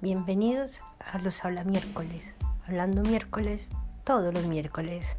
Bienvenidos a los Habla Miércoles, hablando miércoles todos los miércoles.